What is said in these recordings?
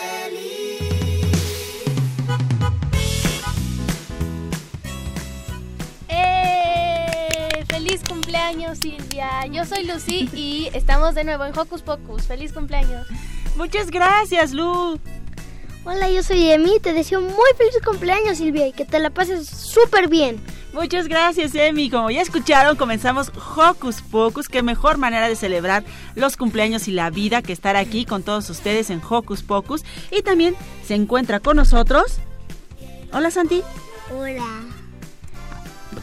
feliz. ¡Eh! ¡Feliz cumpleaños, Silvia! Yo soy Lucy y estamos de nuevo en Hocus Pocus. ¡Feliz cumpleaños! Muchas gracias, Lu. Hola, yo soy Emi. Te deseo muy feliz cumpleaños, Silvia, y que te la pases súper bien. Muchas gracias, Emi. Como ya escucharon, comenzamos Hocus Pocus. Qué mejor manera de celebrar los cumpleaños y la vida que estar aquí con todos ustedes en Hocus Pocus. Y también se encuentra con nosotros. Hola, Santi. Hola.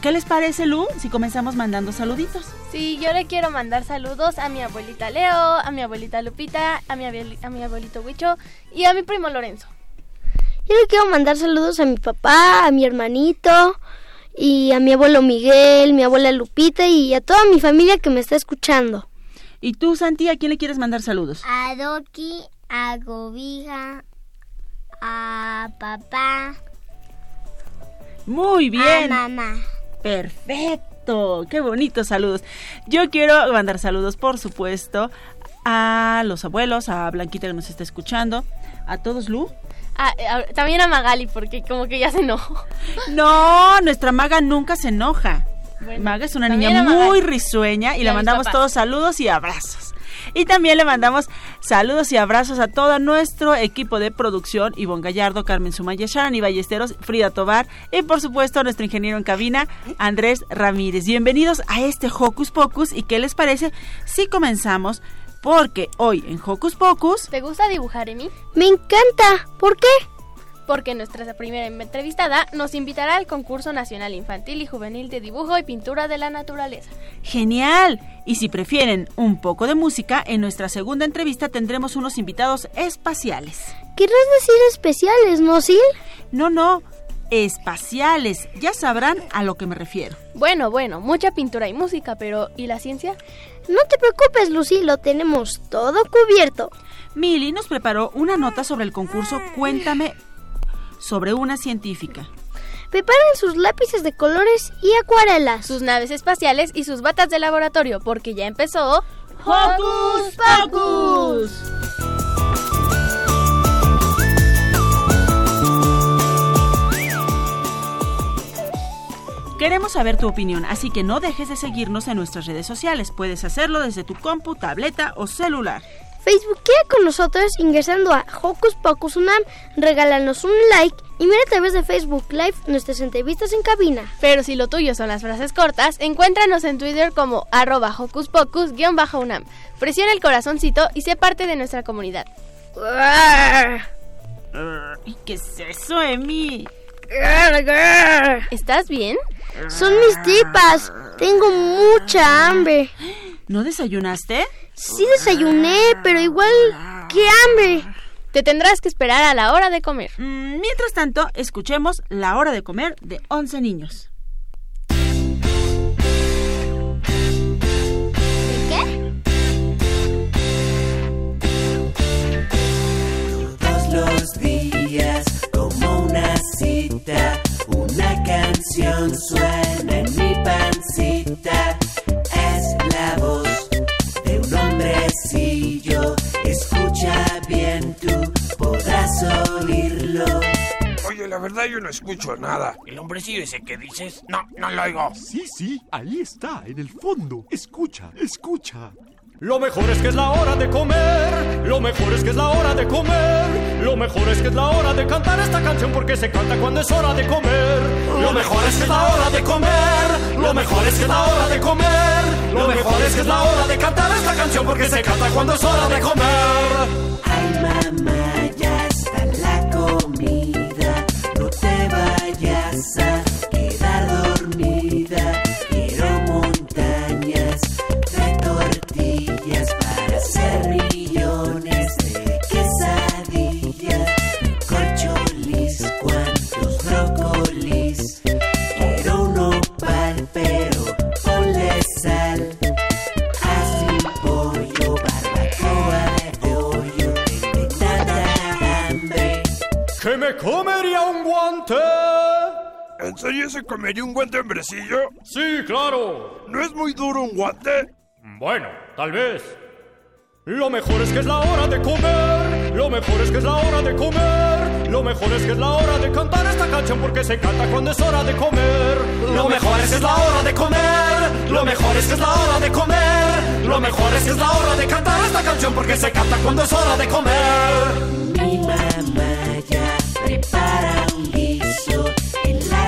¿Qué les parece, Lu, si comenzamos mandando saluditos? Sí, yo le quiero mandar saludos a mi abuelita Leo, a mi abuelita Lupita, a mi, a mi abuelito Huicho y a mi primo Lorenzo. Yo le quiero mandar saludos a mi papá, a mi hermanito, y a mi abuelo Miguel, mi abuela Lupita y a toda mi familia que me está escuchando. ¿Y tú, Santi, a quién le quieres mandar saludos? A Doki, a Gobija, a papá, Muy bien. mamá. Perfecto, qué bonitos saludos. Yo quiero mandar saludos, por supuesto, a los abuelos, a Blanquita que nos está escuchando, a todos, Lu. Ah, eh, a- también a Magali, porque como que ya se enojó. No, nuestra maga nunca se enoja. Bueno, Maga es una niña muy risueña y Y le mandamos papás. todos saludos y abrazos. Y también le mandamos saludos y abrazos a todo nuestro equipo de producción, Ivonne Gallardo, Carmen Sumaya, Sharon Ballesteros, Frida Tobar y por supuesto a nuestro ingeniero en cabina, Andrés Ramírez. Bienvenidos a este Hocus Pocus y ¿qué les parece si comenzamos? Porque hoy en Hocus Pocus... ¿Te gusta dibujar, Emi? Me encanta. ¿Por qué? Porque nuestra primera entrevistada nos invitará al concurso nacional infantil y juvenil de dibujo y pintura de la naturaleza. Genial. Y si prefieren un poco de música, en nuestra segunda entrevista tendremos unos invitados espaciales. ¿Querrás decir especiales, no, Sil? No, no, espaciales. Ya sabrán a lo que me refiero. Bueno, bueno, mucha pintura y música, pero ¿y la ciencia? No te preocupes, Lucy, lo tenemos todo cubierto. Milly nos preparó una nota sobre el concurso Cuéntame sobre una científica. Preparen sus lápices de colores y acuarelas. Sus naves espaciales y sus batas de laboratorio, porque ya empezó... ¡Hocus Pocus! Queremos saber tu opinión, así que no dejes de seguirnos en nuestras redes sociales. Puedes hacerlo desde tu compu, tableta o celular. Facebookea con nosotros ingresando a Hocus Pocus Unam, regálanos un like y mira a través de Facebook Live nuestras entrevistas en cabina. Pero si lo tuyo son las frases cortas, encuéntranos en Twitter como arroba hocus pocus-unam. Presiona el corazoncito y sé parte de nuestra comunidad. ¿Y qué es eso, Emi? ¿Estás bien? Son mis tripas. Tengo mucha hambre. ¿No desayunaste? Sí desayuné, pero igual, ¡qué hambre! Te tendrás que esperar a la hora de comer. Mm, mientras tanto, escuchemos La hora de comer de 11 niños. Cita, una canción suena en mi pancita. Es la voz de un hombrecillo. Escucha bien, tú podrás oírlo. Oye, la la verdad yo no escucho nada. ¿El hombrecillo ese que dices? No, no lo oigo. Sí, sí, ahí está, en el fondo. Escucha, escucha. Lo mejor es que es la hora de comer, lo mejor es que es la hora de comer, lo mejor es que es la hora de cantar esta canción porque se canta cuando es hora de comer. Lo mejor es que es la hora de comer, lo mejor es que es la hora de comer, lo mejor es que es la hora de cantar esta canción porque se canta cuando es hora de comer. Comería un guante hombrecillo? Sí, claro. ¿No es muy duro un guante? Bueno, tal vez. Lo mejor es que es la hora de comer, lo mejor es que es la hora de comer, lo mejor es que es la hora de cantar esta canción porque se canta cuando es hora de comer. Lo mejor es que es la hora de comer, lo mejor es que es la hora de comer, lo mejor es que es la hora de cantar esta canción porque se canta cuando es hora de comer. Mi mamá ya prepara un guiso en la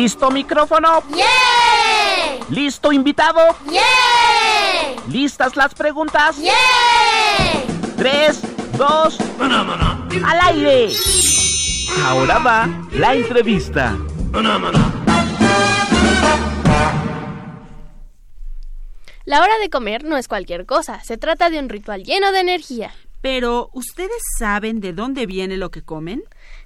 ¿Listo micrófono? ¡Yeah! ¿Listo invitado? ¡Yeah! ¿Listas las preguntas? ¡Yeah! Tres, dos, al aire. Ahora va la entrevista. La hora de comer no es cualquier cosa, se trata de un ritual lleno de energía. Pero, ¿ustedes saben de dónde viene lo que comen?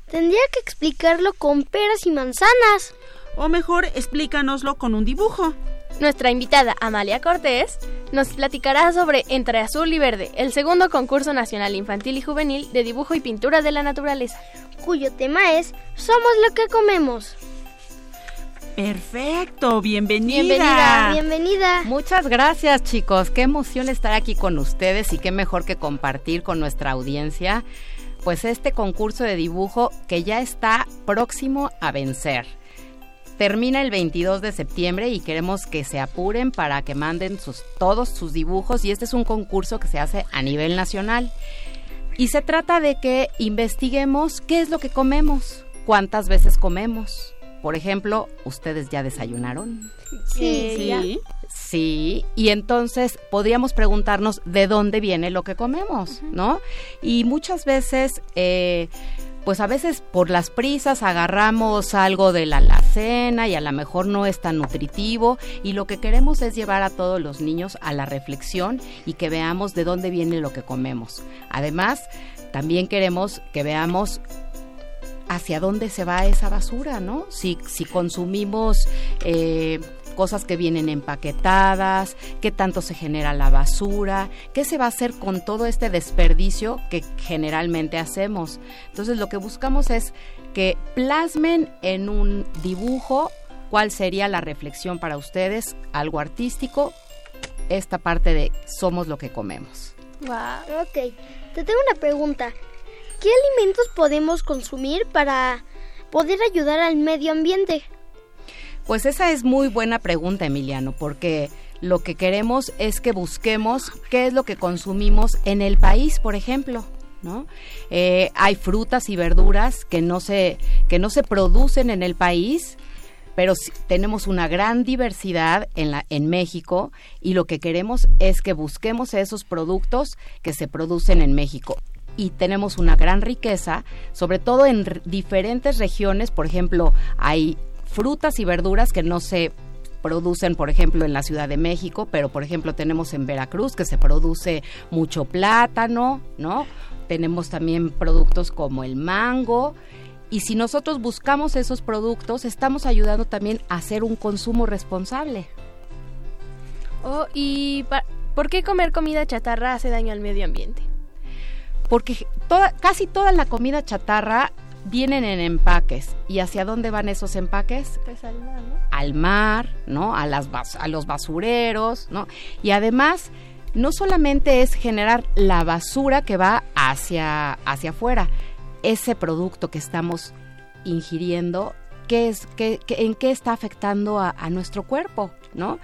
Tendría que explicarlo con peras y manzanas. O mejor, explícanoslo con un dibujo. Nuestra invitada Amalia Cortés nos platicará sobre Entre Azul y Verde, el segundo concurso nacional infantil y juvenil de dibujo y pintura de la naturaleza, cuyo tema es Somos lo que comemos. Perfecto, bienvenida. Bienvenida, bienvenida. Muchas gracias chicos, qué emoción estar aquí con ustedes y qué mejor que compartir con nuestra audiencia pues este concurso de dibujo que ya está próximo a vencer. Termina el 22 de septiembre y queremos que se apuren para que manden sus, todos sus dibujos y este es un concurso que se hace a nivel nacional. Y se trata de que investiguemos qué es lo que comemos, cuántas veces comemos. Por ejemplo, ¿ustedes ya desayunaron? Sí, sí. Sí, y entonces podríamos preguntarnos de dónde viene lo que comemos, ¿no? Y muchas veces, eh, pues a veces por las prisas agarramos algo de la alacena y a lo mejor no es tan nutritivo y lo que queremos es llevar a todos los niños a la reflexión y que veamos de dónde viene lo que comemos. Además, también queremos que veamos hacia dónde se va esa basura, ¿no? Si, si consumimos eh, cosas que vienen empaquetadas, qué tanto se genera la basura, qué se va a hacer con todo este desperdicio que generalmente hacemos. Entonces lo que buscamos es que plasmen en un dibujo cuál sería la reflexión para ustedes, algo artístico, esta parte de somos lo que comemos. Wow. Ok, te tengo una pregunta. ¿Qué alimentos podemos consumir para poder ayudar al medio ambiente? Pues esa es muy buena pregunta, Emiliano, porque lo que queremos es que busquemos qué es lo que consumimos en el país, por ejemplo. ¿No? Eh, hay frutas y verduras que no se que no se producen en el país pero tenemos una gran diversidad en, la, en México y lo que queremos es que busquemos esos productos que se producen en México. Y tenemos una gran riqueza, sobre todo en diferentes regiones. Por ejemplo, hay frutas y verduras que no se producen, por ejemplo, en la Ciudad de México, pero por ejemplo tenemos en Veracruz que se produce mucho plátano, ¿no? Tenemos también productos como el mango. Y si nosotros buscamos esos productos, estamos ayudando también a hacer un consumo responsable. Oh, ¿Y por qué comer comida chatarra hace daño al medio ambiente? Porque toda, casi toda la comida chatarra vienen en empaques. ¿Y hacia dónde van esos empaques? Pues al mar, ¿no? al mar, ¿no? A, las bas- a los basureros, ¿no? Y además, no solamente es generar la basura que va hacia, hacia afuera, ese producto que estamos ingiriendo, ¿qué es, qué, qué- ¿en qué está afectando a, a nuestro cuerpo? ¿No?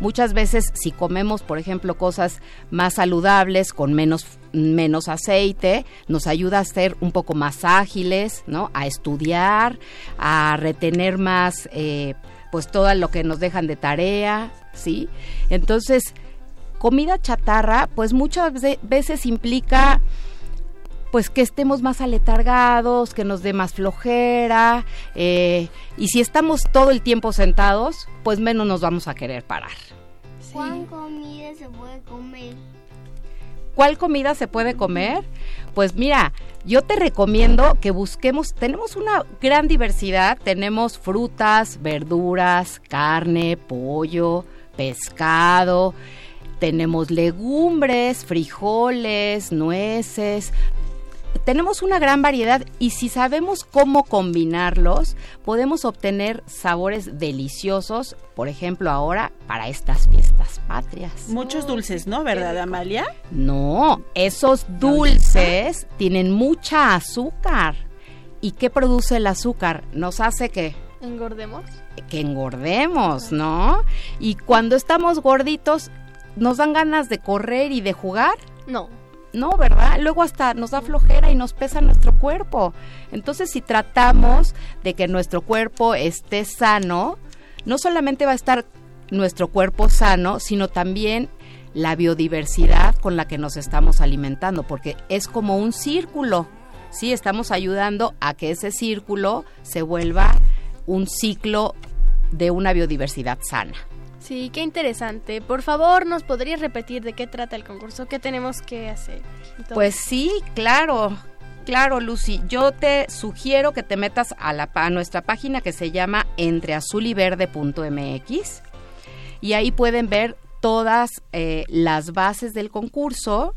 Muchas veces si comemos, por ejemplo, cosas más saludables, con menos, menos aceite, nos ayuda a ser un poco más ágiles, ¿no? A estudiar, a retener más, eh, pues todo lo que nos dejan de tarea, ¿sí? Entonces, comida chatarra, pues muchas ve- veces implica pues que estemos más aletargados, que nos dé más flojera, eh, y si estamos todo el tiempo sentados, pues menos nos vamos a querer parar. ¿Cuál comida se puede comer? ¿Cuál comida se puede comer? Pues mira, yo te recomiendo que busquemos, tenemos una gran diversidad, tenemos frutas, verduras, carne, pollo, pescado, tenemos legumbres, frijoles, nueces, tenemos una gran variedad y si sabemos cómo combinarlos, podemos obtener sabores deliciosos, por ejemplo ahora para estas fiestas patrias. Muchos dulces, ¿no? ¿Verdad, Amalia? No, esos dulces tienen mucha azúcar. ¿Y qué produce el azúcar? Nos hace que ¿Engordemos? que engordemos, ¿no? Y cuando estamos gorditos, ¿nos dan ganas de correr y de jugar? No. No, ¿verdad? Luego hasta nos da flojera y nos pesa nuestro cuerpo. Entonces, si tratamos de que nuestro cuerpo esté sano, no solamente va a estar nuestro cuerpo sano, sino también la biodiversidad con la que nos estamos alimentando, porque es como un círculo. Sí, estamos ayudando a que ese círculo se vuelva un ciclo de una biodiversidad sana. Sí, qué interesante. Por favor, ¿nos podrías repetir de qué trata el concurso? ¿Qué tenemos que hacer? Pues sí, claro, claro, Lucy. Yo te sugiero que te metas a, la, nuestra página que se llama entreazuliverde.mx y ahí pueden ver todas eh, las bases del concurso.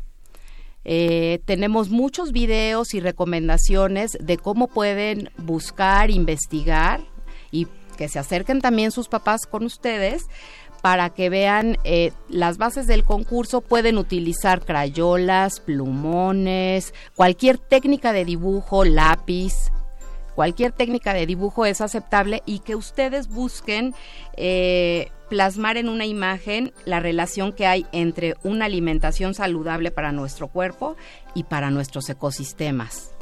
Eh, tenemos muchos videos y recomendaciones de cómo pueden buscar, investigar y que se acerquen también sus papás con ustedes para que vean eh, las bases del concurso. Pueden utilizar crayolas, plumones, cualquier técnica de dibujo, lápiz. Cualquier técnica de dibujo es aceptable y que ustedes busquen eh, plasmar en una imagen la relación que hay entre una alimentación saludable para nuestro cuerpo y para nuestros ecosistemas.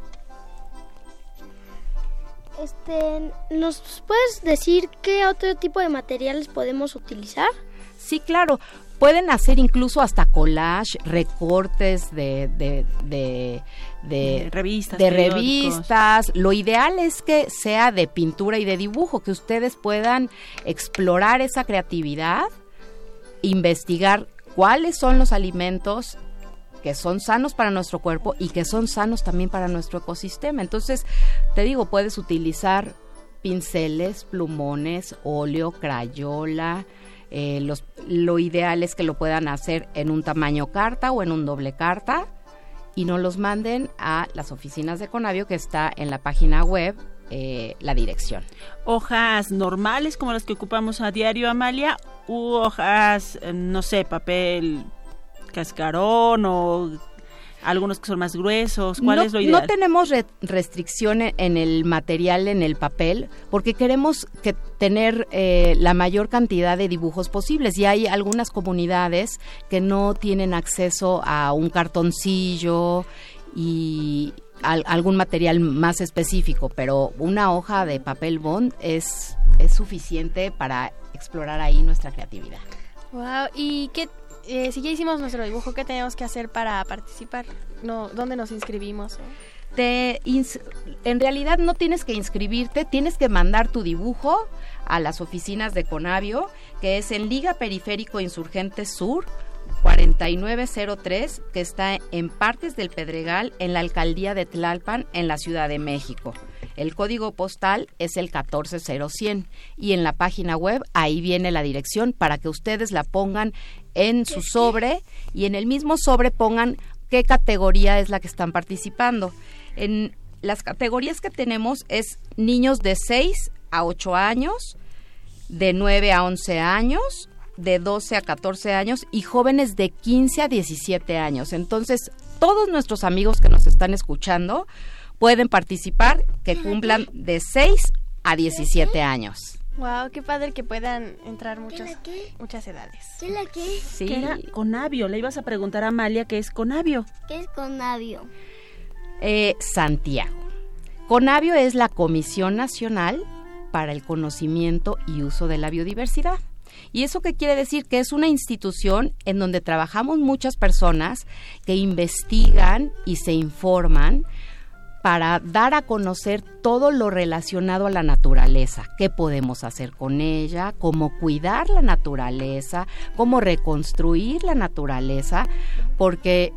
Este, ¿nos puedes decir qué otro tipo de materiales podemos utilizar? Sí, claro. Pueden hacer incluso hasta collage, recortes de, de, de, de- De revistas, de revistas. Lo ideal es que sea de pintura y de dibujo, que ustedes puedan explorar esa creatividad, investigar cuáles son los alimentos que son sanos para nuestro cuerpo y que son sanos también para nuestro ecosistema. Entonces, te digo, puedes utilizar pinceles, plumones, óleo, crayola. eh, lo ideal es que lo puedan hacer en un tamaño carta o en un doble carta y no los manden a las oficinas de Conavio que está en la página web eh, la dirección. Hojas normales como las que ocupamos a diario, Amalia, u hojas, no sé, papel cascarón o algunos que son más gruesos. ¿Cuál no, es lo ideal? no tenemos re- restricción en- en el material, en el papel, porque queremos que tener eh, la mayor cantidad de dibujos posibles. Y hay algunas comunidades que no tienen acceso a un cartoncillo y al- algún material más específico, pero una hoja de papel bond es, es suficiente para explorar ahí nuestra creatividad. Wow, y qué eh, si ya hicimos nuestro dibujo, ¿qué tenemos que hacer para participar? No, ¿dónde nos inscribimos? Te ins- en realidad no tienes que inscribirte, tienes que mandar tu dibujo a las oficinas de Conavio, que es en Liga Periférico Insurgente Sur 4903, que está en Partes del Pedregal, en la alcaldía de Tlalpan, en la Ciudad de México. El código postal es el 140100 y en la página web ahí viene la dirección para que ustedes la pongan en su sobre y en el mismo sobre pongan qué categoría es la que están participando. En las categorías que tenemos es niños de 6 a 8 años, de 9 a 11 años, de 12 a 14 años y jóvenes de 15 a 17 años. Entonces, todos nuestros amigos que nos están escuchando pueden participar que cumplan de 6 a 17 años. Wow, qué padre que puedan entrar muchos, muchas edades. ¿Qué la qué? Sí. ¿Qué era Conavio? Le ibas a preguntar a Amalia qué es Conavio. ¿Qué es Conavio? Eh, Santiago. Conavio es la Comisión Nacional para el Conocimiento y Uso de la Biodiversidad. ¿Y eso qué quiere decir? Que es una institución en donde trabajamos muchas personas que investigan y se informan para dar a conocer todo lo relacionado a la naturaleza, qué podemos hacer con ella, cómo cuidar la naturaleza, cómo reconstruir la naturaleza, porque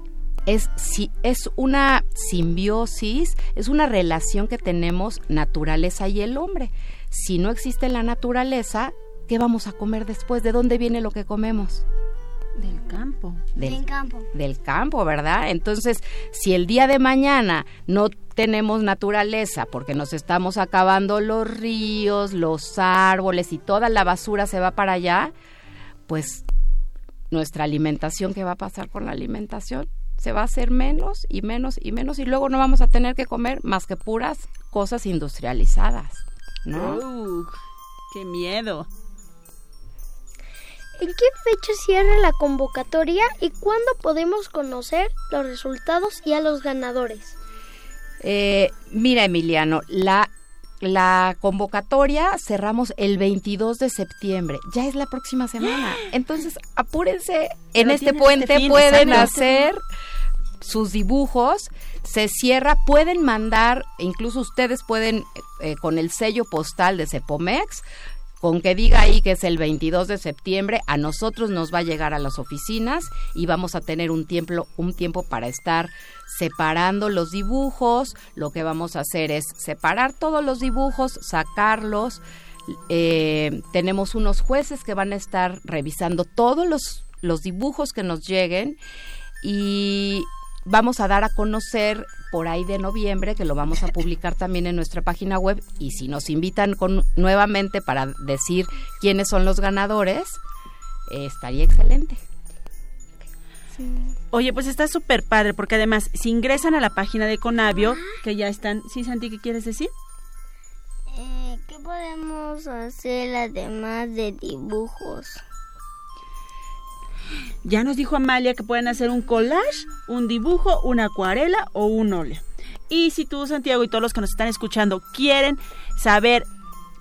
es, si, es una simbiosis, es una relación que tenemos naturaleza y el hombre. Si no existe la naturaleza, ¿qué vamos a comer después? ¿De dónde viene lo que comemos? Del campo. Del, campo. del campo, ¿verdad? Entonces, si el día de mañana no tenemos naturaleza porque nos estamos acabando los ríos, los árboles y toda la basura se va para allá, pues nuestra alimentación, ¿qué va a pasar con la alimentación? Se va a hacer menos y menos y menos y luego no vamos a tener que comer más que puras cosas industrializadas, ¿no? Ugh, ¡Qué miedo! ¿En qué fecha cierra la convocatoria y cuándo podemos conocer los resultados y a los ganadores? Eh, mira, Emiliano, la, la convocatoria cerramos el 22 de septiembre. Ya es la próxima semana. Entonces, apúrense. En este puente este fin, pueden exacto. hacer sus dibujos. Se cierra, pueden mandar, incluso ustedes pueden, eh, con el sello postal de Cepomex, con que diga ahí que es el 22 de septiembre, a nosotros nos va a llegar a las oficinas y vamos a tener un tiempo, un tiempo para estar separando los dibujos. Lo que vamos a hacer es separar todos los dibujos, sacarlos. Eh, tenemos unos jueces que van a estar revisando todos los, los dibujos que nos lleguen y vamos a dar a conocer por ahí de noviembre, que lo vamos a publicar también en nuestra página web, y si nos invitan con, nuevamente para decir quiénes son los ganadores, eh, estaría excelente. Oye, pues está súper padre, porque además, si ingresan a la página de Conavio, que ya están... ¿Sí, Santi, qué quieres decir? Eh, ¿Qué podemos hacer además de dibujos? Ya nos dijo Amalia que pueden hacer un collage, un dibujo, una acuarela o un óleo. Y si tú, Santiago, y todos los que nos están escuchando quieren saber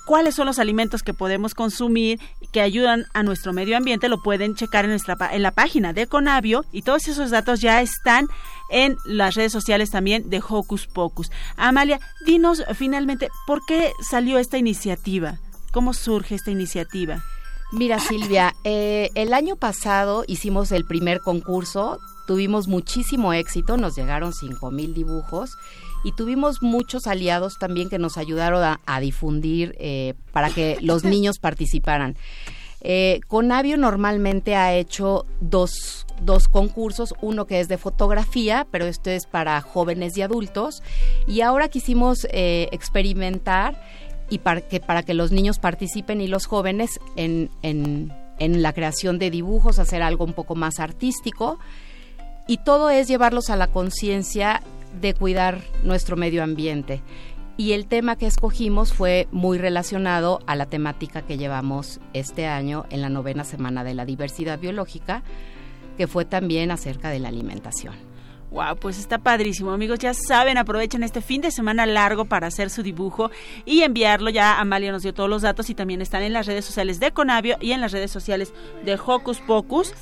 cuáles son los alimentos que podemos consumir que ayudan a nuestro medio ambiente, lo pueden checar en, nuestra, en la página de Conavio y todos esos datos ya están en las redes sociales también de Hocus Pocus. Amalia, dinos finalmente, ¿por qué salió esta iniciativa? ¿Cómo surge esta iniciativa? Mira, Silvia, eh, el año pasado hicimos el primer concurso, tuvimos muchísimo éxito, nos llegaron 5 mil dibujos y tuvimos muchos aliados también que nos ayudaron a, a difundir eh, para que los niños participaran. Eh, Conavio normalmente ha hecho dos, dos concursos, uno que es de fotografía, pero esto es para jóvenes y adultos, y ahora quisimos eh, experimentar y para que, para que los niños participen y los jóvenes en, en, en la creación de dibujos, hacer algo un poco más artístico, y todo es llevarlos a la conciencia de cuidar nuestro medio ambiente. Y el tema que escogimos fue muy relacionado a la temática que llevamos este año en la novena semana de la diversidad biológica, que fue también acerca de la alimentación. Wow, pues está padrísimo, amigos. Ya saben, aprovechen este fin de semana largo para hacer su dibujo y enviarlo. Ya Amalia nos dio todos los datos y también están en las redes sociales de Conavio y en las redes sociales de Hocus Pocus.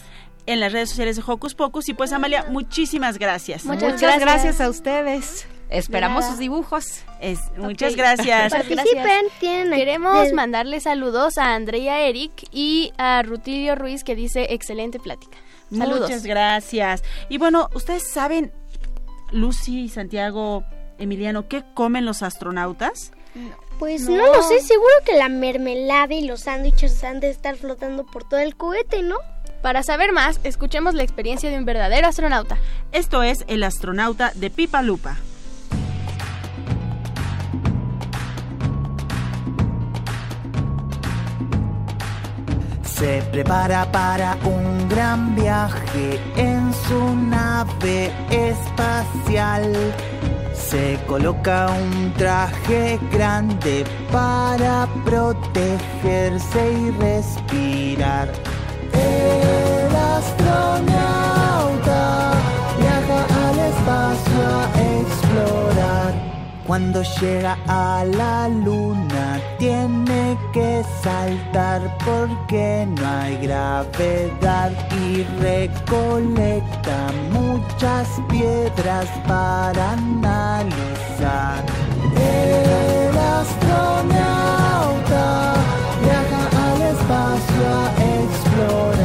En las redes sociales de Hocus Pocus. Y pues, Amalia, muchísimas gracias. Muchas, gracias. a ustedes. Esperamos sus dibujos. Es, muchas gracias. Participen, tienen Queremos mandarle saludos a Andrea Eric y a Rutilio Ruiz que dice excelente plática. Saludos. Muchas gracias. Y bueno, ustedes saben, Lucy y Santiago, Emiliano, ¿qué comen los astronautas? Pues No. no. lo sé, seguro que la mermelada y los sándwiches han de estar flotando por todo el cohete, ¿no? Para saber más, escuchemos la experiencia de un verdadero astronauta. Esto es El astronauta de Pipa Lupa. Se prepara para un gran viaje en su nave espacial. Se coloca un traje grande para protegerse y respirar. El astronauta viaja al espacio a explorar. Cuando llega a la luna tiene que saltar porque no hay gravedad y recolecta muchas piedras para analizar. El astronauta viaja al espacio a explorar.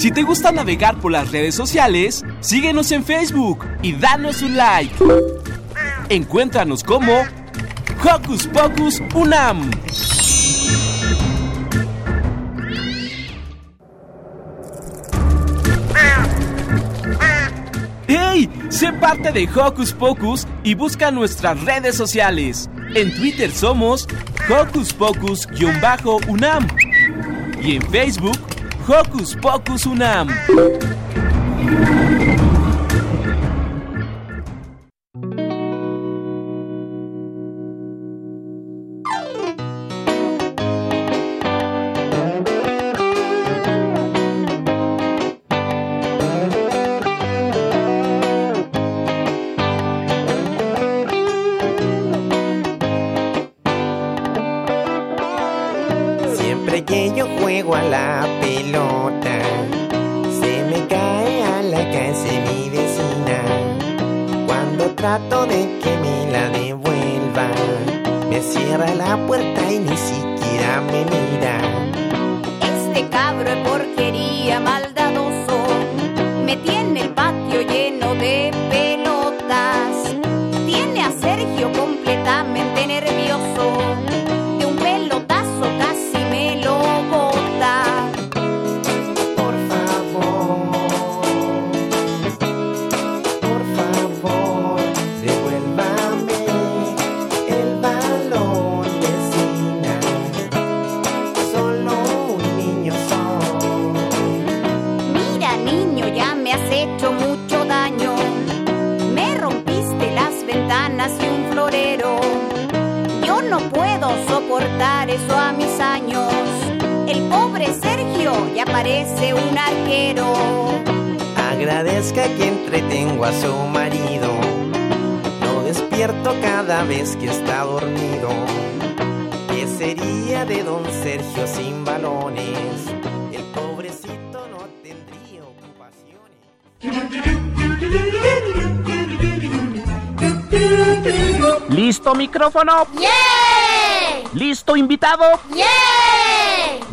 Si te gusta navegar por las redes sociales, síguenos en Facebook y danos un like. Encuéntranos como Hocus Pocus Unam. ¡Hey! Sé parte de Hocus Pocus y busca nuestras redes sociales. En Twitter somos Hocus Pocus-UNAM y en Facebook Hocus Pocus Unam. Siquiera me mira. Este cabro es porquería maldadoso. Me tiene el patio parece un arquero. Agradezca que entretengo a su marido. Lo despierto cada vez que está dormido. ¿Qué sería de don Sergio sin balones? El pobrecito no tendría ¿Listo micrófono? ¿Listo invitado?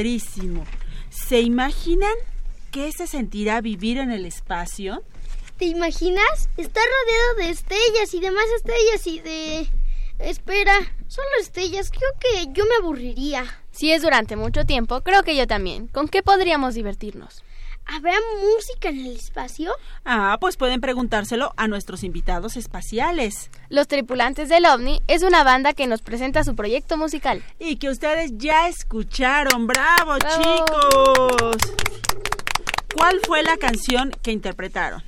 Padrísimo. ¿Se imaginan qué se sentirá vivir en el espacio? ¿Te imaginas? Está rodeado de estrellas y demás estrellas y de... Espera, solo estrellas. Creo que yo me aburriría. Si es durante mucho tiempo, creo que yo también. ¿Con qué podríamos divertirnos? ¿Habrá música en el espacio? Ah, pues pueden preguntárselo a nuestros invitados espaciales. Los tripulantes del OVNI es una banda que nos presenta su proyecto musical. Y que ustedes ya escucharon. ¡Bravo, chicos! ¿Cuál fue la canción que interpretaron?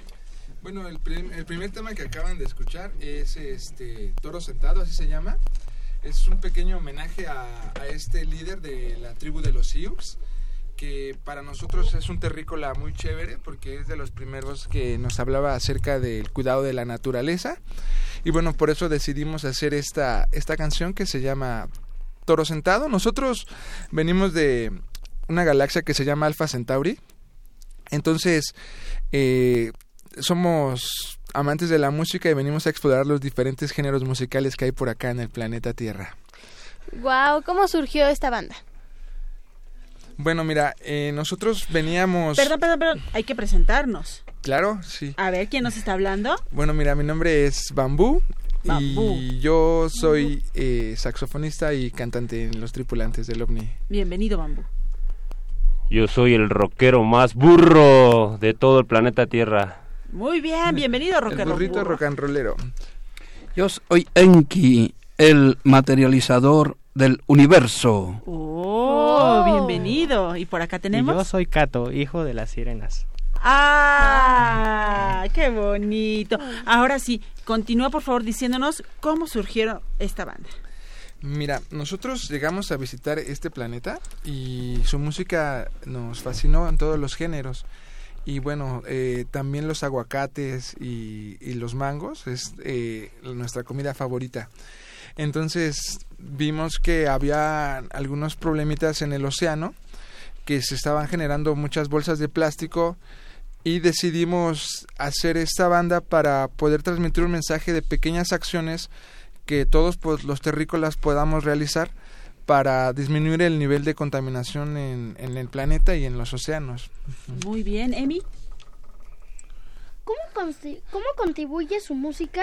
Bueno, el, prim- el primer tema que acaban de escuchar es este Toro Sentado, así se llama. Es un pequeño homenaje a, a este líder de la tribu de los Sioux, que para nosotros es un terrícola muy chévere porque es de los primeros que nos hablaba acerca del cuidado de la naturaleza. Y bueno, por eso decidimos hacer esta, esta canción que se llama Toro Sentado. Nosotros venimos de una galaxia que se llama Alpha Centauri. Entonces, eh, somos amantes de la música y venimos a explorar los diferentes géneros musicales que hay por acá en el planeta Tierra. Wow, ¿cómo surgió esta banda? Bueno, mira, eh, nosotros veníamos... Perdón, perdón, perdón. Hay que presentarnos. Claro, sí. A ver, ¿quién nos está hablando? Bueno, mira, mi nombre es Bambú. Bambú. Y yo soy eh, saxofonista y cantante en los tripulantes del OVNI. Bienvenido, Bambú. Yo soy el rockero más burro de todo el planeta Tierra. Muy bien, bienvenido, El rockero. burrito burro. rock and rollero. Yo soy Enki, el materializador del universo. Oh, bienvenido. Y por acá tenemos. Yo soy Cato, hijo de las sirenas. ¡Ah! ¡Qué bonito! Ahora sí, continúa por favor diciéndonos cómo surgieron esta banda. Mira, nosotros llegamos a visitar este planeta y su música nos fascinó en todos los géneros. Y bueno, eh, también los aguacates y, y los mangos es eh, nuestra comida favorita. Entonces vimos que había algunos problemitas en el océano que se estaban generando muchas bolsas de plástico y decidimos hacer esta banda para poder transmitir un mensaje de pequeñas acciones que todos pues, los terrícolas podamos realizar para disminuir el nivel de contaminación en, en el planeta y en los océanos. Muy bien, Emi. ¿Cómo, consti- cómo contribuye su música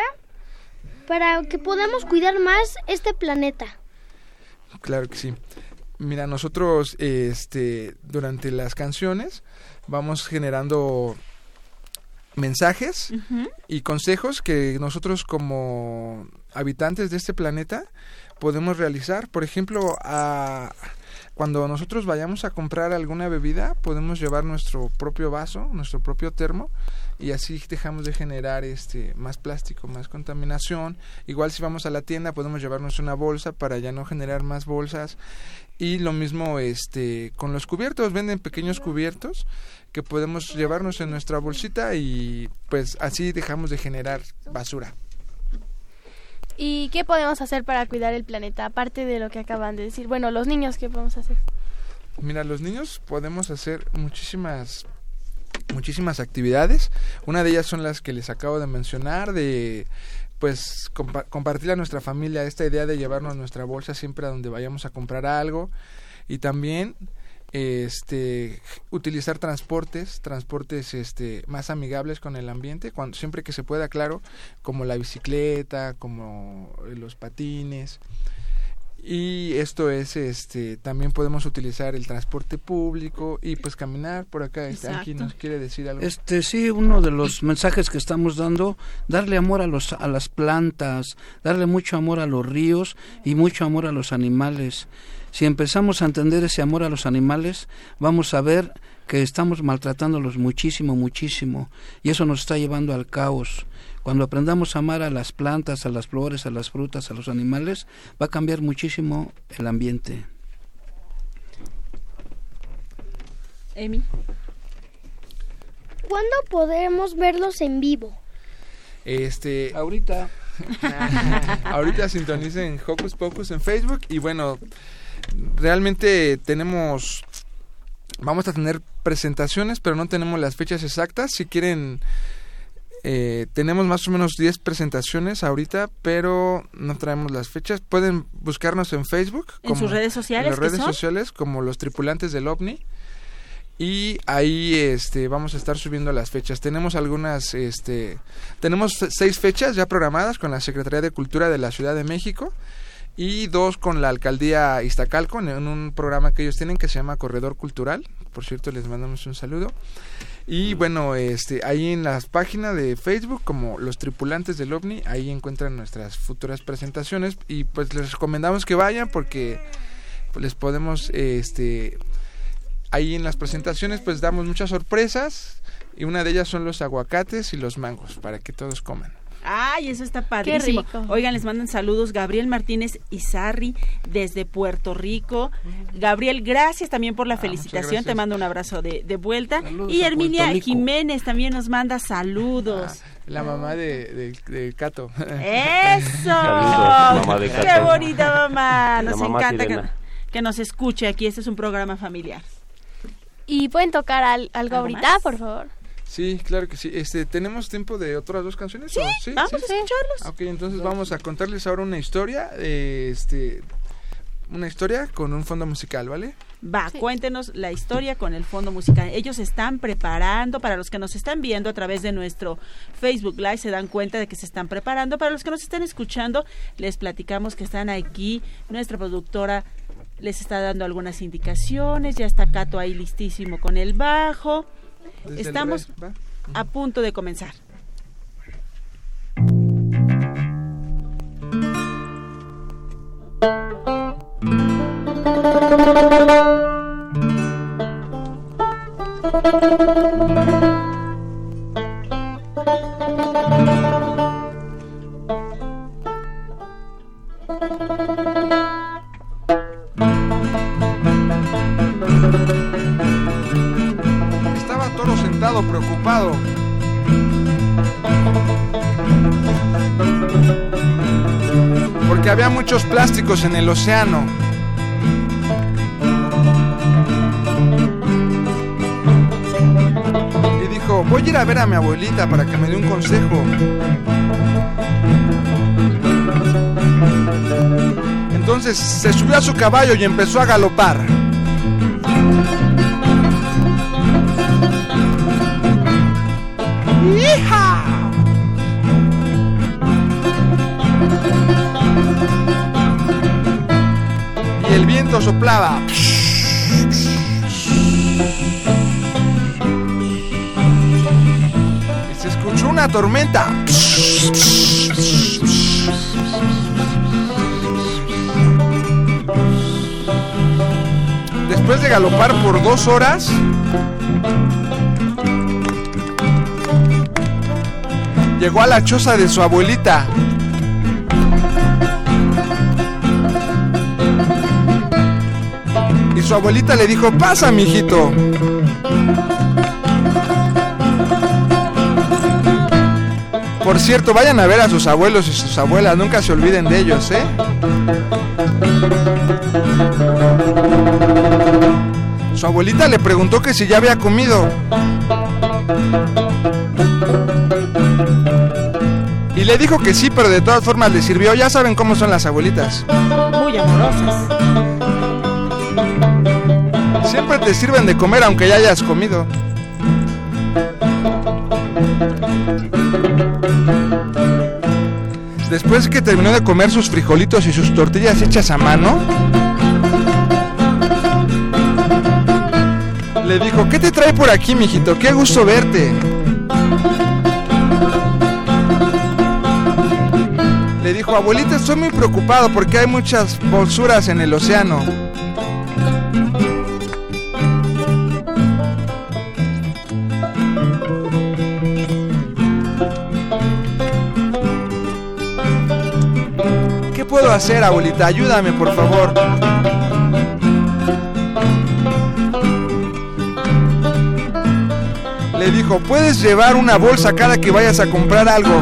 para que podamos cuidar más este planeta? Claro que sí. Mira, nosotros este durante las canciones vamos generando mensajes y consejos que nosotros como habitantes de este planeta podemos realizar. Por ejemplo, a- cuando nosotros vayamos a comprar alguna bebida, podemos llevar nuestro propio vaso, nuestro propio termo y así dejamos de generar este más plástico, más contaminación. Igual si vamos a la tienda podemos llevarnos una bolsa para ya no generar más bolsas y lo mismo este con los cubiertos, venden pequeños cubiertos que podemos llevarnos en nuestra bolsita y pues así dejamos de generar basura. ¿Y qué podemos hacer para cuidar el planeta? Aparte de lo que acaban de decir. Bueno, los niños, ¿qué podemos hacer? Mira, los niños podemos hacer muchísimas muchísimas actividades. Una de ellas son las que les acabo de mencionar de pues compa- compartir a nuestra familia esta idea de llevarnos nuestra bolsa siempre a donde vayamos a comprar algo y también este utilizar transportes transportes este más amigables con el ambiente cuando siempre que se pueda claro como la bicicleta como eh, los patines. Y esto es este también podemos utilizar el transporte público y pues caminar por acá. Este, aquí nos quiere decir algo Este sí, uno de los mensajes que estamos dando, darle amor a los a las plantas, darle mucho amor a los ríos y mucho amor a los animales. Si empezamos a entender ese amor a los animales, vamos a ver que estamos maltratándolos muchísimo, muchísimo y eso nos está llevando al caos. Cuando aprendamos a amar a las plantas, a las flores, a las frutas, a los animales, va a cambiar muchísimo el ambiente. Emi. ¿Cuándo podremos verlos en vivo? Este. Ahorita. ahorita sintonicen Hocus Pocus en Facebook. Y bueno, realmente tenemos. Vamos a tener presentaciones, pero no tenemos las fechas exactas. Si quieren. eh, tenemos más o menos 10 presentaciones ahorita, pero no traemos las fechas. Pueden buscarnos en Facebook. ¿En sus redes sociales, En las redes son? sociales, como los tripulantes del OVNI. y ahí este vamos a estar subiendo las fechas tenemos algunas este tenemos seis fechas ya programadas con la Secretaría de Cultura de la Ciudad de México y dos con la alcaldía Iztacalco en un programa que ellos tienen que se llama Corredor Cultural. Por cierto les mandamos un saludo. Y bueno este ahí en las páginas de Facebook como los tripulantes del ovni ahí encuentran nuestras futuras presentaciones. Y pues les recomendamos que vayan porque les podemos este ahí en las presentaciones pues damos muchas sorpresas. Y una de ellas son los aguacates y los mangos para que todos coman. Ay, eso está padrísimo. rico. Oigan, les mandan saludos Gabriel Martínez Izarri desde Puerto Rico. Gabriel, gracias también por la felicitación. Ah, gracias. Te mando un abrazo de, de vuelta. Saludos y Herminia. Jiménez también nos manda saludos. La mamá de, de, de Cato. ¡Eso! Saludos, mamá de ¡Qué bonita mamá! Nos mamá encanta que, que nos escuche aquí. Este es un programa familiar. ¿Y pueden tocar al- algo, ¿Algo ahorita, más? por favor? Sí, claro que sí. Este, ¿Tenemos tiempo de otras dos canciones? Sí, o- vamos a escucharlos. Ok, entonces vamos a contarles ahora una historia, eh, este, una historia con un fondo musical, ¿vale? Va, cuéntenos la historia con el fondo musical. Ellos se están preparando, para los que nos están viendo a través de nuestro Facebook Live, se dan cuenta de que se están preparando. Para los que nos están escuchando, les platicamos que están aquí. Nuestra productora les está dando algunas indicaciones. Ya está Cato ahí listísimo con el bajo. Desde Estamos a punto de comenzar. océano. Y dijo, voy a ir a ver a mi abuelita para que me dé un consejo. Entonces se subió a su caballo y empezó a galopar. Y se escuchó una tormenta. Después de galopar por dos horas, llegó a la choza de su abuelita. Su abuelita le dijo, pasa, mijito. Por cierto, vayan a ver a sus abuelos y sus abuelas, nunca se olviden de ellos, ¿eh? Su abuelita le preguntó que si ya había comido. Y le dijo que sí, pero de todas formas le sirvió. Ya saben cómo son las abuelitas. Muy amorosas. Siempre te sirven de comer aunque ya hayas comido. Después que terminó de comer sus frijolitos y sus tortillas hechas a mano, le dijo, ¿qué te trae por aquí, mijito? Qué gusto verte. Le dijo, abuelita, estoy muy preocupado porque hay muchas bolsuras en el océano. Hacer, abuelita? Ayúdame, por favor. Le dijo, puedes llevar una bolsa cada que vayas a comprar algo.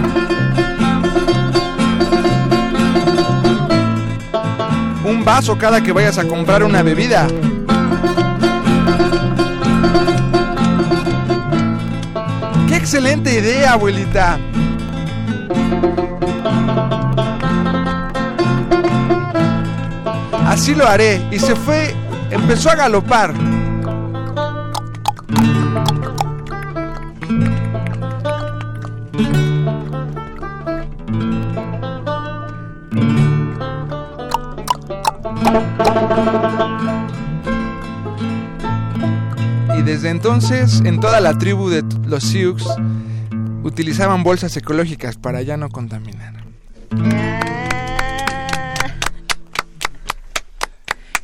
Un vaso cada que vayas a comprar una bebida. ¡Qué excelente idea, abuelita! Así lo haré. Y se fue, empezó a galopar. Y desde entonces, en toda la tribu de los Sioux, utilizaban bolsas ecológicas para ya no contaminar.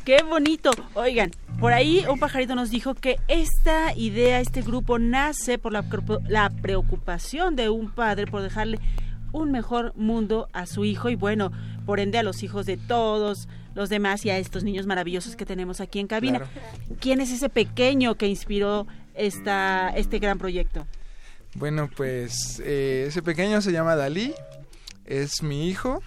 Qué bonito. Oigan, por ahí un pajarito nos dijo que esta idea, este grupo nace por la, preocup- la preocupación de un padre por dejarle un mejor mundo a su hijo y bueno, por ende a los hijos de todos los demás y a estos niños maravillosos que tenemos aquí en cabina. Claro. ¿Quién es ese pequeño que inspiró esta, este gran proyecto? Bueno, pues eh, ese pequeño se llama Dalí, es mi hijo.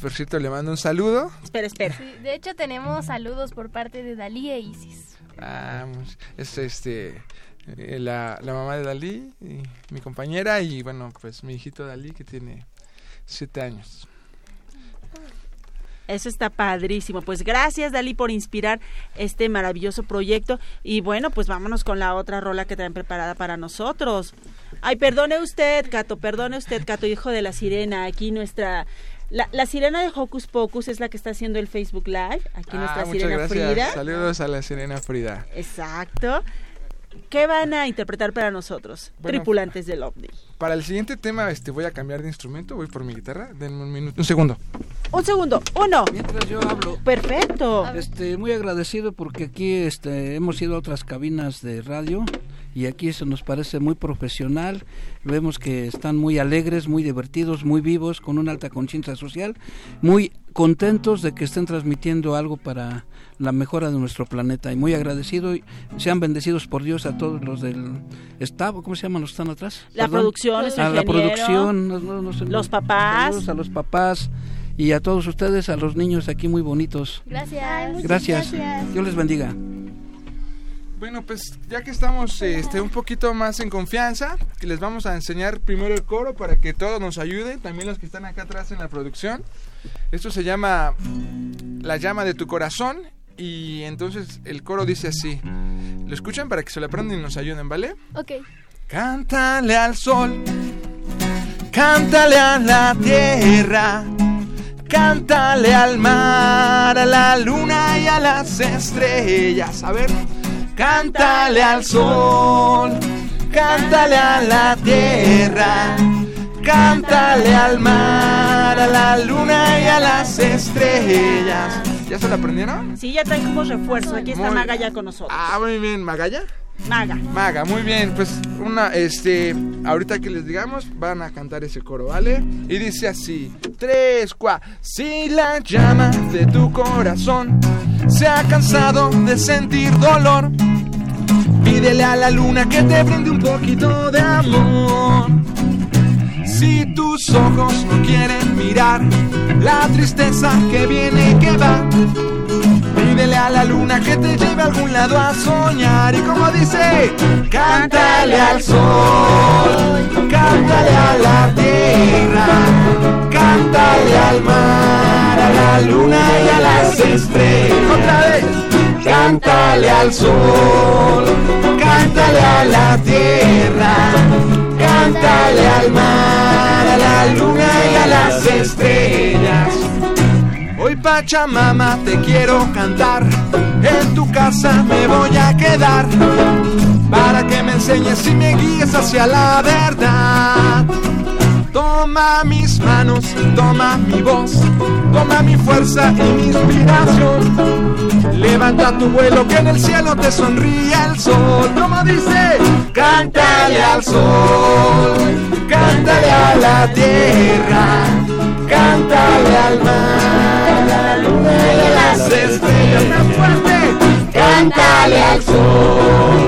Por cierto, le mando un saludo. Espera, espera. Sí, de hecho, tenemos saludos por parte de Dalí e Isis. Ah, es este eh, la, la mamá de Dalí, y mi compañera y bueno, pues mi hijito Dalí que tiene siete años. Eso está padrísimo. Pues gracias, Dalí, por inspirar este maravilloso proyecto. Y bueno, pues vámonos con la otra rola que traen preparada para nosotros. Ay, perdone usted, Cato, perdone usted, Cato, hijo de la sirena. Aquí nuestra. La, la sirena de Hocus Pocus es la que está haciendo el Facebook Live. Aquí Ah, nuestra sirena gracias. Frida. Saludos a la sirena Frida. Exacto. ¿Qué van a interpretar para nosotros, Bueno, tripulantes del OVNI? Para el siguiente tema este voy a cambiar de instrumento, voy por mi guitarra. Denme un minuto, un segundo. Un segundo, uno. Mientras yo hablo. Perfecto. Este, muy agradecido porque aquí este, hemos ido a otras cabinas de radio y aquí eso nos parece muy profesional. Vemos que están muy alegres, muy divertidos, muy vivos, con una alta conciencia social, muy contentos de que estén transmitiendo algo para la mejora de nuestro planeta y muy agradecido y sean bendecidos por Dios a todos los del staff, ¿cómo se llaman los que están atrás? La producción, nuestro a la producción, no- no- no sé, los papás. saludos a los papás y a todos ustedes, a los niños aquí muy bonitos. Gracias. Gracias. Dios les bendiga. Bueno, pues ya que estamos este, un poquito más en confianza, que les vamos a enseñar primero el coro para que todos nos ayuden, también los que están acá atrás en la producción. Esto se llama La llama de tu corazón y entonces el coro dice así. ¿Lo escuchan para que se lo aprendan y nos ayuden, ¿vale? Ok. Cántale al sol, cántale a la tierra, cántale al mar, a la luna y a las estrellas. A ver, cántale al sol, cántale a la tierra, cántale al mar, a la luna y a las estrellas. ¿Ya se lo aprendieron? Sí, ya traemos refuerzo. Aquí está Muy- Maga ya con nosotros. Ah, muy bien, Magalla. Maga. Maga, muy bien. Pues una, este, ahorita que les digamos, van a cantar ese coro, ¿vale? Y dice así: tres, cuatro. Si la llama de tu corazón se ha cansado de sentir dolor, pídele a la luna que te brinde un poquito de amor. Si tus ojos no quieren mirar la tristeza que viene y que va, Pídele a la luna que te lleve a algún lado a soñar. Y como dice, cántale al sol, cántale a la tierra, cántale al mar, a la luna y a las estrellas. Otra vez, cántale al sol, cántale a la tierra, las estrellas. Hoy Pachamama te quiero cantar, en tu casa me voy a quedar, para que me enseñes y me guíes hacia la verdad. Toma mis manos, toma mi voz, toma mi fuerza y mi inspiración. Levanta tu vuelo que en el cielo te sonríe el sol. Como dice, cántale al sol, cántale a la tierra, cántale al mar, a la luna y a las estrellas. Más fuerte, cántale al sol,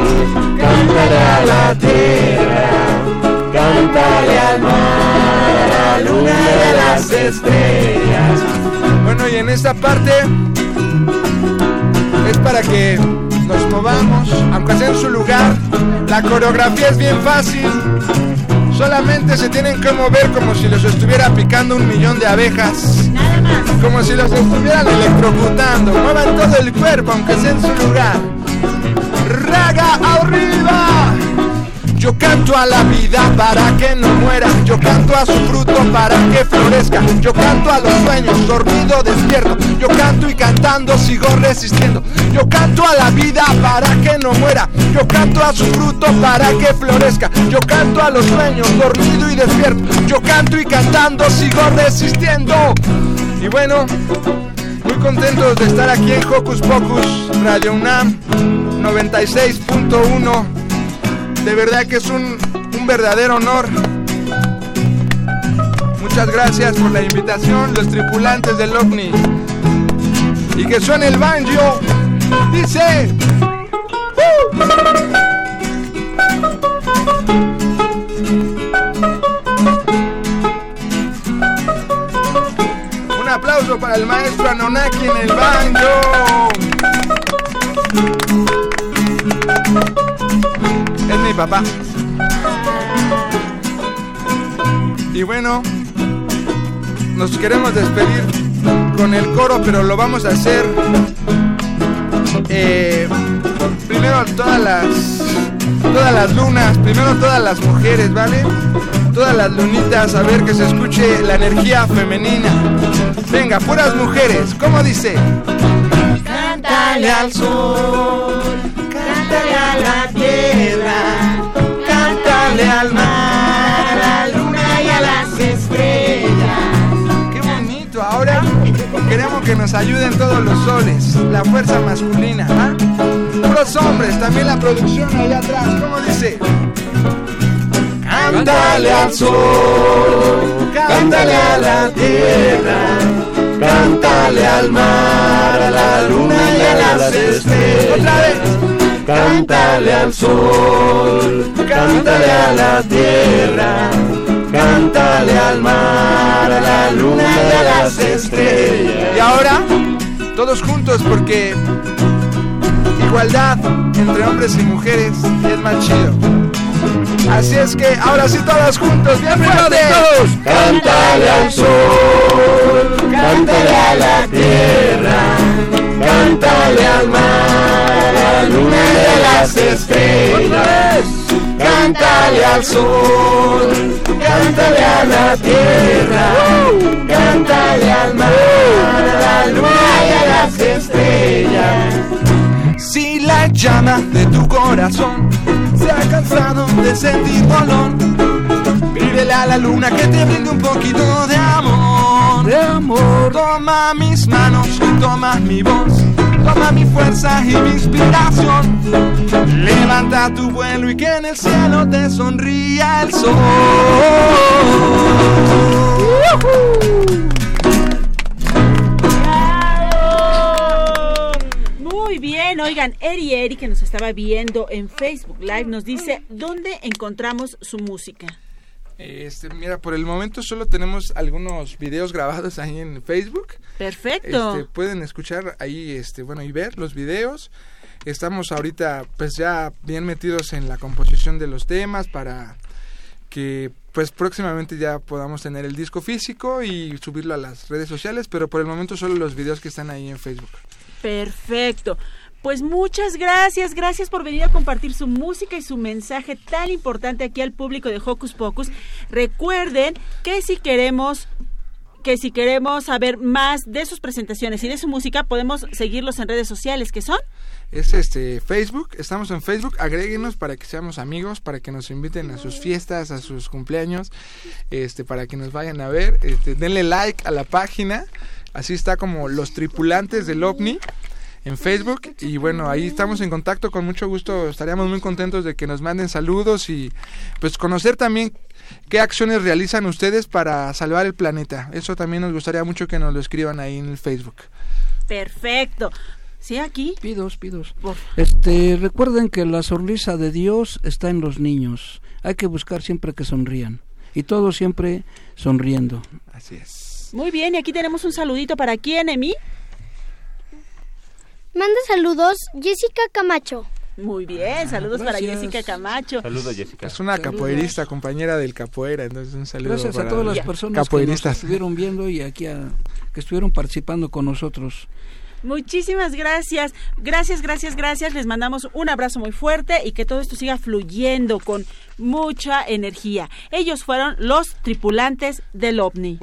cántale a la tierra, cántale al mar, a la luna y a las estrellas. Bueno, y en esta parte es para que nos movamos, aunque sea en su lugar. La coreografía es bien fácil. Solamente se tienen que mover como si los estuviera picando un millón de abejas. Como si los estuvieran electrocutando. Muevan todo el cuerpo, aunque sea en su lugar. Raga arriba. Yo canto a la vida para que no muera. Yo canto a su fruto para que florezca. Yo canto a los sueños, dormido, despierto. Yo canto y cantando sigo resistiendo. Yo canto a la vida para que no muera. Yo canto a su fruto para que florezca. Yo canto a los sueños, dormido y despierto. Yo canto y cantando sigo resistiendo. Y bueno, muy contentos de estar aquí en Hocus Pocus, Radio UNAM 96.1. De verdad que es un, un verdadero honor. Muchas gracias por la invitación, los tripulantes del OVNI. Y que suene el banjo. Dice. Un aplauso para el maestro Anonaki en el banjo. Mi papá. Y bueno, nos queremos despedir con el coro, pero lo vamos a hacer eh, primero todas las todas las lunas, primero todas las mujeres, ¿vale? Todas las lunitas, a ver que se escuche la energía femenina. Venga, puras mujeres, ¿cómo dice? Cántale al sol, que nos ayuden todos los soles, la fuerza masculina, ¿ah? Los hombres, también la producción allá atrás, ¿cómo dice? Cántale al sol, cántale a la tierra, cántale al mar, a la luna y a las estrellas. Otra vez. Cántale al sol, cántale a la tierra, cántale al mar, a la luna y a las estrellas. Y ahora, todos juntos porque igualdad entre hombres y mujeres es más chido. Así es que ahora sí todos juntos, bien fuerte. todos. Cántale al sol, cántale a la tierra, cántale al mar, a la luna y a las estrellas. Cántale al sol, cántale a la tierra, cántale al mar, a la luna y a las estrellas. Si la llama de tu corazón se ha cansado de sentir dolor, pídele a la luna que te brinde un poquito de amor. De amor. Toma mis manos y toma mi voz, mi fuerza y mi inspiración. Levanta tu vuelo y que en el cielo te sonría el sol. Muy bien, oigan, Eri Eri que nos estaba viendo en Facebook Live nos dice dónde encontramos su música. Este, mira, por el momento solo tenemos algunos videos grabados ahí en Facebook. Perfecto. Este, pueden escuchar ahí, este, bueno, y ver los videos. Estamos ahorita, pues ya bien metidos en la composición de los temas para que, pues próximamente ya podamos tener el disco físico y subirlo a las redes sociales, pero por el momento solo los videos que están ahí en Facebook. Perfecto. Pues muchas gracias, gracias por venir a compartir su música y su mensaje tan importante aquí al público de Hocus Pocus. Recuerden que si queremos que si queremos saber más de sus presentaciones y de su música, podemos seguirlos en redes sociales, que son Es este Facebook, estamos en Facebook, agréguenos para que seamos amigos, para que nos inviten a sus fiestas, a sus cumpleaños, este, para que nos vayan a ver, este, denle like a la página, así está como los tripulantes del OVNI en Facebook y bueno, ahí estamos en contacto con mucho gusto, estaríamos muy contentos de que nos manden saludos y pues conocer también qué acciones realizan ustedes para salvar el planeta. Eso también nos gustaría mucho que nos lo escriban ahí en el Facebook. perfecto. Sí, aquí. Pidos, pidos. Este, recuerden que la sonrisa de Dios está en los niños. Hay que buscar siempre que sonrían. Y todos siempre sonriendo. Así es. Muy bien, y aquí tenemos un saludito para quién, Emi. Manda saludos Jessica Camacho. Muy bien, saludos para. Jessica Camacho. Saludos, Jessica. Es una capoeirista, compañera del capoeira, entonces un saludo Gracias a todas las personas que nos estuvieron viendo y aquí a- que estuvieron participando con nosotros. Muchísimas gracias. Gracias, gracias, gracias. Les mandamos un abrazo muy fuerte y que todo esto siga fluyendo con mucha energía. Ellos fueron los tripulantes del OVNI.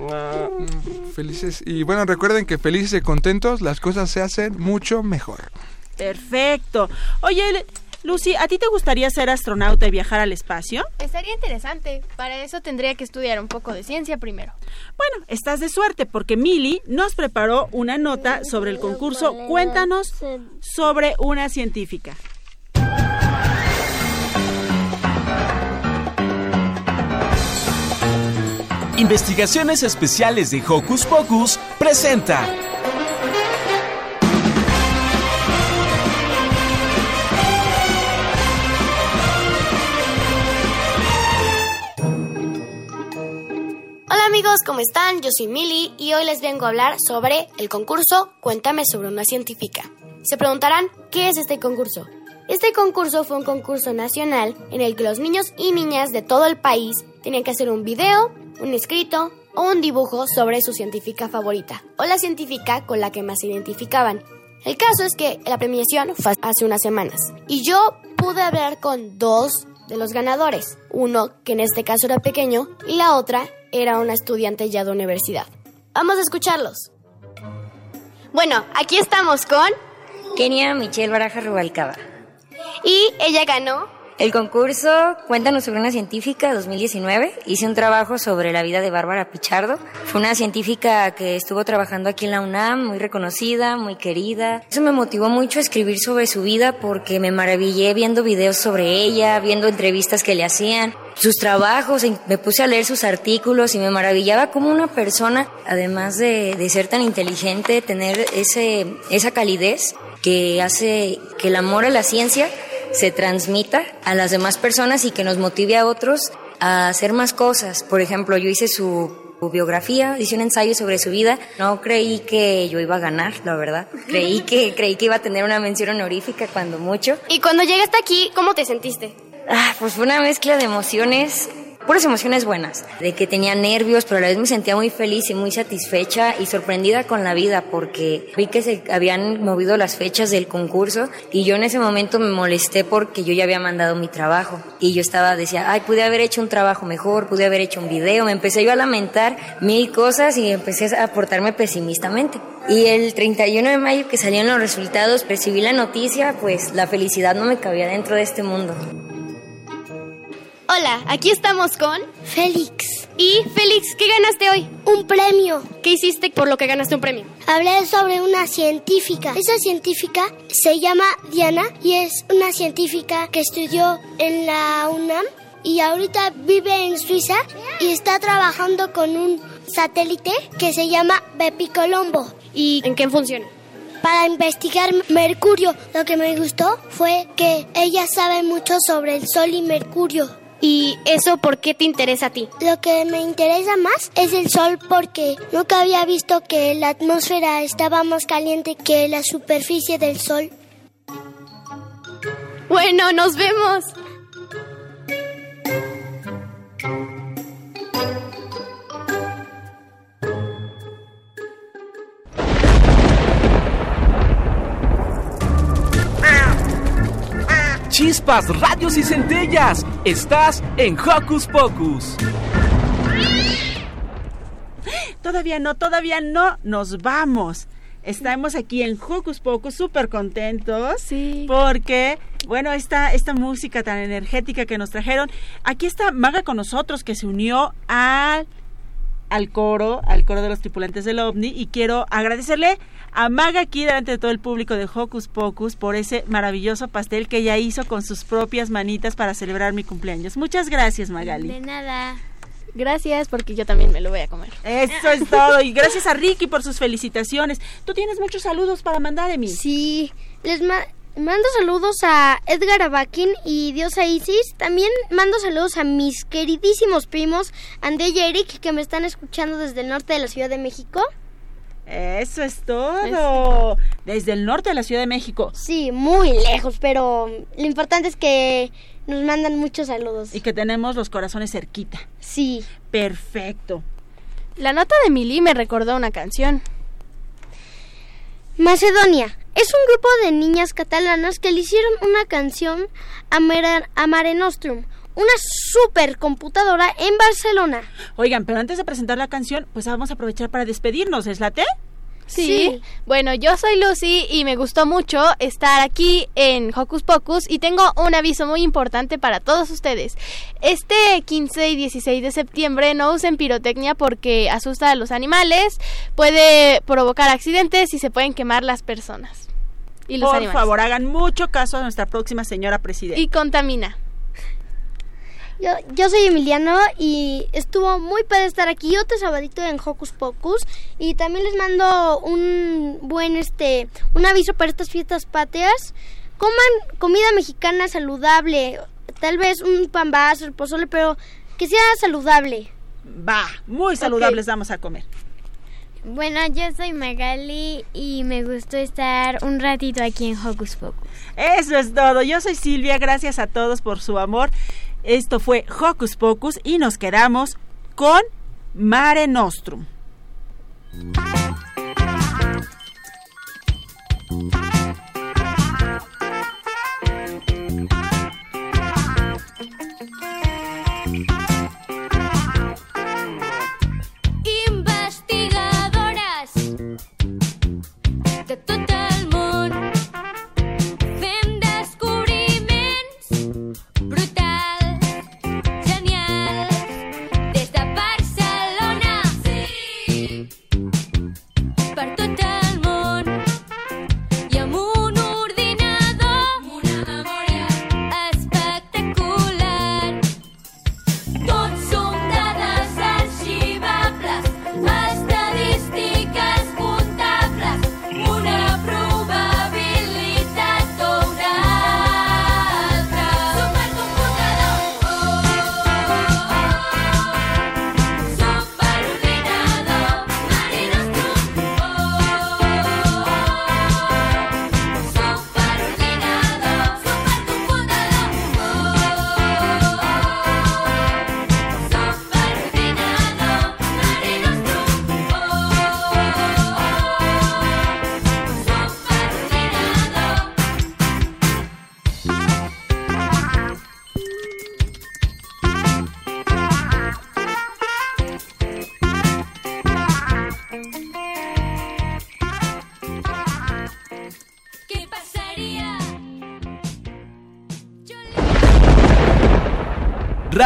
Felices y bueno, recuerden que felices y contentos las cosas se hacen mucho mejor. Perfecto. Oye, Lucy, ¿a ti te gustaría ser astronauta y viajar al espacio? Estaría interesante. Para eso tendría que estudiar un poco de ciencia primero. Bueno, estás de suerte porque Mili nos preparó una nota sobre el concurso Cuéntanos sobre una científica. Investigaciones Especiales de Hocus Pocus presenta. Hola amigos, ¿cómo están? Yo soy Mili y hoy les vengo a hablar sobre el concurso Cuéntame sobre una científica. Se preguntarán, ¿qué es este concurso? Este concurso fue un concurso nacional en el que los niños y niñas de todo el país tenían que hacer un video, un escrito o un dibujo sobre su científica favorita o la científica con la que más se identificaban. El caso es que la premiación fue hace unas semanas y yo pude hablar con dos de los ganadores, uno que en este caso era pequeño y la otra era una estudiante ya de universidad. Vamos a escucharlos. Bueno, aquí estamos con Kenia Michelle Baraja Rubalcaba. y ella ganó El concurso Cuéntanos sobre una científica 2019. Hice un trabajo sobre la vida de Bárbara Pichardo. Fue una científica que estuvo trabajando aquí en la UNAM, muy reconocida, muy querida. Eso me motivó mucho a escribir sobre su vida porque me maravillé viendo videos sobre ella, viendo entrevistas que le hacían, sus trabajos, me puse a leer sus artículos y me maravillaba cómo una persona, además de, de ser tan inteligente, tener ese, esa calidez que hace que el amor a la ciencia se transmita a las demás personas y que nos motive a otros a hacer más cosas. Por ejemplo, yo hice su biografía, hice un ensayo sobre su vida. No creí que yo iba a ganar, la verdad. Creí que, creí que iba a tener una mención honorífica cuando mucho. Y cuando llegaste aquí, ¿cómo te sentiste? Ah, pues fue una mezcla de emociones, puras emociones buenas, de que tenía nervios, pero a la vez me sentía muy feliz y muy satisfecha y sorprendida con la vida porque vi que se habían movido las fechas del concurso y yo en ese momento me molesté porque yo ya había mandado mi trabajo y yo estaba, decía, ay, pude haber hecho un trabajo mejor, pude haber hecho un video, me empecé yo a lamentar mil cosas y empecé a portarme pesimistamente. Y el 31 de mayo que salieron los resultados, percibí la noticia, pues la felicidad no me cabía dentro de este mundo. Hola, aquí estamos con Félix. Y Félix, ¿qué ganaste hoy? Un premio. ¿Qué hiciste por lo que ganaste un premio? Hablé sobre una científica. Esa científica se llama Diana y es una científica que estudió en la UNAM y ahorita vive en Suiza y está trabajando con un satélite que se llama Bepicolombo. ¿Y en qué funciona? Para investigar Mercurio, lo que me gustó fue que ella sabe mucho sobre el Sol y Mercurio. ¿Y eso por qué te interesa a ti? Lo que me interesa más es el sol porque nunca había visto que la atmósfera estaba más caliente que la superficie del sol. Bueno, nos vemos. Chispas, radios y centellas. Estás en Hocus Pocus. Todavía no, todavía no, nos vamos. Estamos aquí en Hocus Pocus súper contentos. Sí. Porque, bueno, esta, esta música tan energética que nos trajeron. Aquí está Maga con nosotros que se unió al, al coro, al coro de los tripulantes del OVNI. Y quiero agradecerle a Maga aquí delante de todo el público de Hocus Pocus por ese maravilloso pastel que ella hizo con sus propias manitas para celebrar mi cumpleaños. Muchas gracias, Magali. De nada. Gracias, porque yo también me lo voy a comer. Eso es todo. Y gracias a Ricky por sus felicitaciones. Tú tienes muchos saludos para mandar, Emi. Sí, les ma- mando saludos a Edgar Abakin y Diosa Isis. También mando saludos a mis queridísimos primos André y Eric que me están escuchando desde el norte de la Ciudad de México. Eso es todo. Desde el norte de la Ciudad de México. Sí, muy lejos, pero lo importante es que nos mandan muchos saludos. Y que tenemos los corazones cerquita. Sí. Perfecto. La nota de Mili me recordó una canción. Macedonia es un grupo de niñas catalanas que le hicieron una canción a, Mera- a Mare Nostrum, una supercomputadora en Barcelona. Oigan, pero antes de presentar la canción, pues vamos a aprovechar para despedirnos. ¿Es late? Sí. Bueno, yo soy Lucy y me gustó mucho estar aquí en Hocus Pocus y tengo un aviso muy importante para todos ustedes. Este 15 y 16 de septiembre no usen pirotecnia porque asusta a los animales, puede provocar accidentes y se pueden quemar las personas. Y los Por animales. favor, hagan mucho caso a nuestra próxima señora presidenta. Y contamina. Yo, yo soy Emiliano y estuvo muy padre estar aquí otro sabadito en Hocus Pocus y también les mando un buen este un aviso para estas fiestas patrias. Coman comida mexicana saludable, tal vez un pan vaso, el pozole, pero que sea saludable. Va, muy saludables vamos a comer. Bueno, yo soy Magali y me gustó estar un ratito aquí en Hocus Pocus. Eso es todo. Yo soy Silvia. Gracias a todos por su amor. Esto fue Hocus Pocus y nos quedamos con Mare Nostrum.